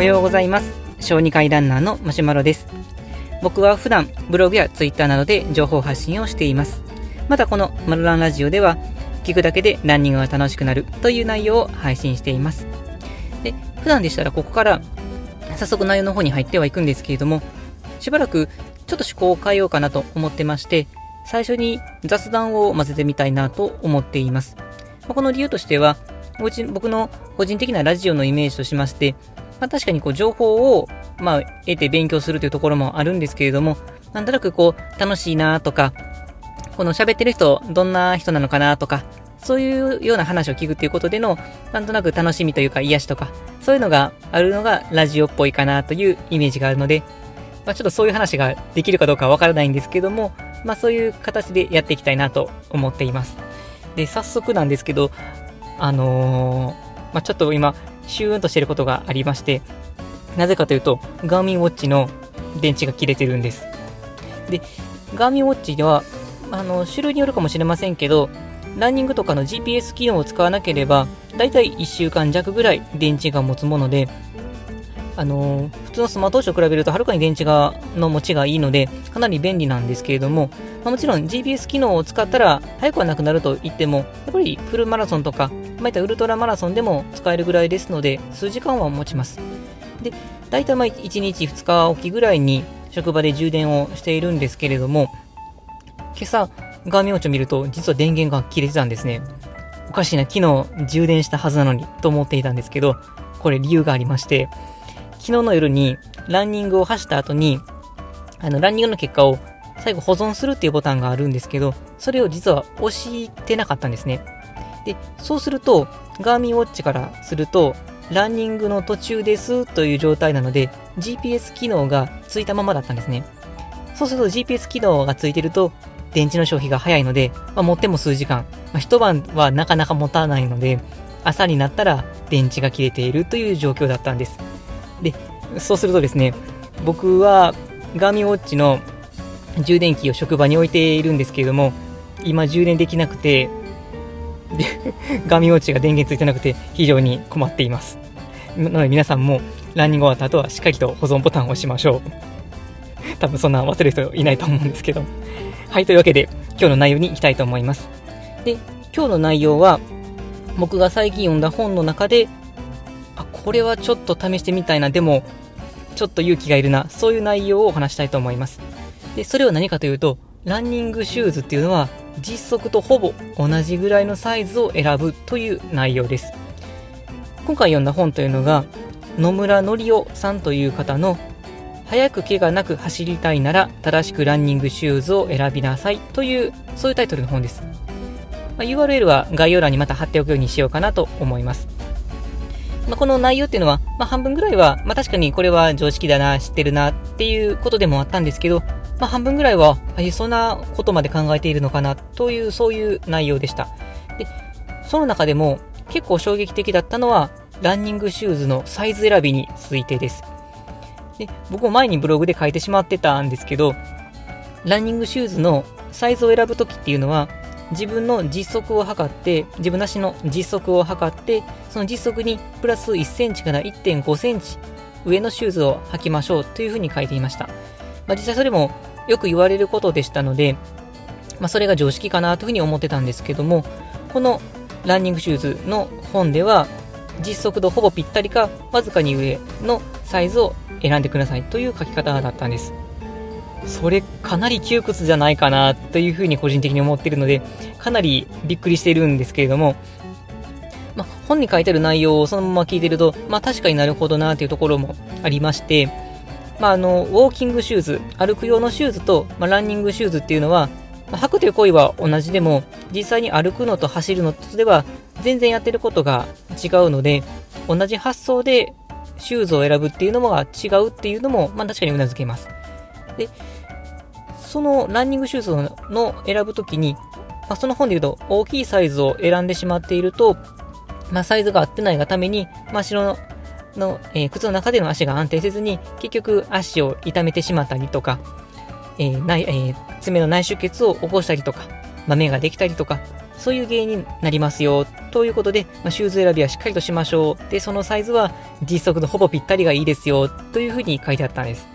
おはようございます。小児科医ランナーのマシュマロです。僕は普段ブログやツイッターなどで情報発信をしています。またこのマルランラジオでは聞くだけでランニングが楽しくなるという内容を配信しています。で普段でしたらここから早速内容の方に入ってはいくんですけれどもしばらくちょっと趣向を変えようかなと思ってまして最初に雑談を混ぜてみたいなと思っています。この理由としては、僕の個人的なラジオのイメージとしまして、まあ、確かにこう情報を、まあ、得て勉強するというところもあるんですけれども、なんとなくこう楽しいなとか、この喋ってる人どんな人なのかなとか、そういうような話を聞くっていうことでの、なんとなく楽しみというか癒しとか、そういうのがあるのがラジオっぽいかなというイメージがあるので、まあ、ちょっとそういう話ができるかどうかわからないんですけども、まあそういう形でやっていきたいなと思っています。で、早速なんですけど、あのー、まあちょっと今、シューンとしてることがありまして、なぜかというと、ガーミンウォッチの電池が切れてるんです。で、ガーミンウォッチでは、あの、種類によるかもしれませんけど、ランニングとかの GPS 機能を使わなければ、だいたい1週間弱ぐらい電池が持つもので、あの普通のスマートウォッチと比べるとはるかに電池がの持ちがいいのでかなり便利なんですけれども、まあ、もちろん GPS 機能を使ったら早くはなくなると言ってもやっぱりフルマラソンとかまあ、いったウルトラマラソンでも使えるぐらいですので数時間は持ちます。で大体まあ1日2日おきぐらいに職場で充電をしているんですけれども今朝ガーミンウォッチを見ると実は電源が切れてたんですね。おかしいな昨日充電したはずなのにと思っていたんですけどこれ理由がありまして昨日の夜にランニングを走った後に、あの、ランニングの結果を最後保存するっていうボタンがあるんですけど、それを実は押してなかったんですね。で、そうすると、ガーミンウォッチからすると、ランニングの途中ですという状態なので、GPS 機能がついたままだったんですね。そうすると GPS 機能がついてると、電池の消費が早いので、まあ、持っても数時間、まあ、一晩はなかなか持たないので、朝になったら電池が切れているという状況だったんです。で、そうするとですね、僕はガーミンウォッチの充電器を職場に置いているんですけれども、今充電できなくて、で、ガーミンウォッチが電源ついてなくて非常に困っています。なので皆さんもランニング終わった後はしっかりと保存ボタンを押しましょう。多分そんな忘れる人いないと思うんですけど。はい、というわけで今日の内容に行きたいと思います。で、今日の内容は僕が最近読んだ本の中でこれはちょっと試してみたいな、でも、ちょっと勇気がいるな、そういう内容をお話したいと思います。で、それは何かというと、ランニングシューズっていうのは、実測とほぼ同じぐらいのサイズを選ぶという内容です。今回読んだ本というのが、野村則夫さんという方の、早く怪我なく走りたいなら正しくランニングシューズを選びなさいという、そういうタイトルの本です。まあ、URL は概要欄にまた貼っておくようにしようかなと思います。まあ、この内容っていうのは、まあ、半分ぐらいは、まあ、確かにこれは常識だな、知ってるなっていうことでもあったんですけど、まあ、半分ぐらいは、そんなことまで考えているのかなという、そういう内容でした。で、その中でも結構衝撃的だったのは、ランニングシューズのサイズ選びについてです。で僕も前にブログで書いてしまってたんですけど、ランニングシューズのサイズを選ぶときっていうのは、自分の実測を測って、自分なしの実測を測って、その実測にプラス1センチから1.5センチ上のシューズを履きましょうというふうに書いていました。まあ、実際それもよく言われることでしたので、まあ、それが常識かなというふうに思ってたんですけども、このランニングシューズの本では、実測度ほぼぴったりか、わずかに上のサイズを選んでくださいという書き方だったんです。それかなり窮屈じゃないかなというふうに個人的に思っているので、かなりびっくりしているんですけれども、ま、本に書いてある内容をそのまま聞いてると、まあ確かになるほどなというところもありまして、まあの、ウォーキングシューズ、歩く用のシューズと、ま、ランニングシューズっていうのは、まあ、履くという行為は同じでも、実際に歩くのと走るのとでは全然やってることが違うので、同じ発想でシューズを選ぶっていうのは違うっていうのも、まあ確かにうなずけます。で、そのランニングシューズの選ぶときに、まあ、その本で言うと大きいサイズを選んでしまっていると、まあ、サイズが合ってないがために、まあ、白のの、えー、靴の中での足が安定せずに、結局足を痛めてしまったりとか、えー内えー、爪の内出血を起こしたりとか、豆ができたりとか、そういう原因になりますよ。ということで、まあ、シューズ選びはしっかりとしましょう。で、そのサイズは実測のほぼぴったりがいいですよ。というふうに書いてあったんです。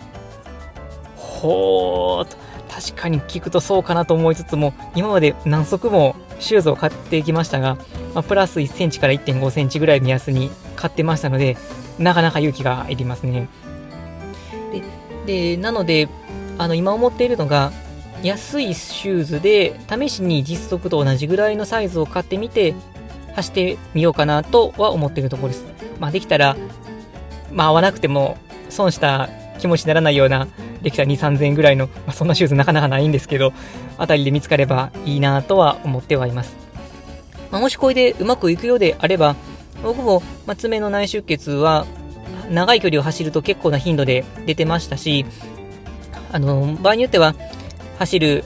ほーと、確かに聞くとそうかなと思いつつも、今まで何足もシューズを買ってきましたが、まあ、プラス1センチから1.5センチぐらい目安に買ってましたので、なかなか勇気がいりますね。で、でなので、あの、今思っているのが、安いシューズで試しに実測と同じぐらいのサイズを買ってみて走ってみようかなとは思っているところです。まあできたら、まあ合わなくても損した気持ちにならないような、できた2、3000円ぐらいの、まあ、そんなシューズなかなかないんですけど、あたりで見つかればいいなとは思ってはいます。まあ、もしこれでうまくいくようであれば、僕も、まあ、爪の内出血は長い距離を走ると結構な頻度で出てましたし、あの、場合によっては、走る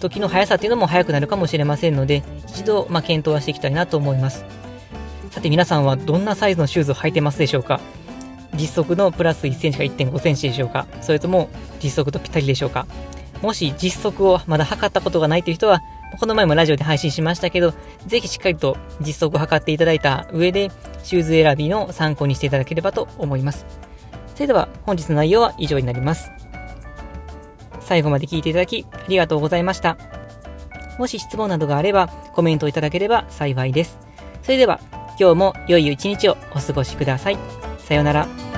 時の速さっていうのも速くなるかもしれませんので、一度、まあ、検討はしていきたいなと思います。さて皆さんはどんなサイズのシューズを履いてますでしょうか？実測のプラス1センチか1.5センチでしょうかそれとも実測とぴったりでしょうかもし実測をまだ測ったことがないという人は、この前もラジオで配信しましたけど、ぜひしっかりと実測を測っていただいた上で、シューズ選びの参考にしていただければと思います。それでは本日の内容は以上になります。最後まで聞いていただきありがとうございました。もし質問などがあればコメントいただければ幸いです。それでは今日も良い一日をお過ごしください。さようなら。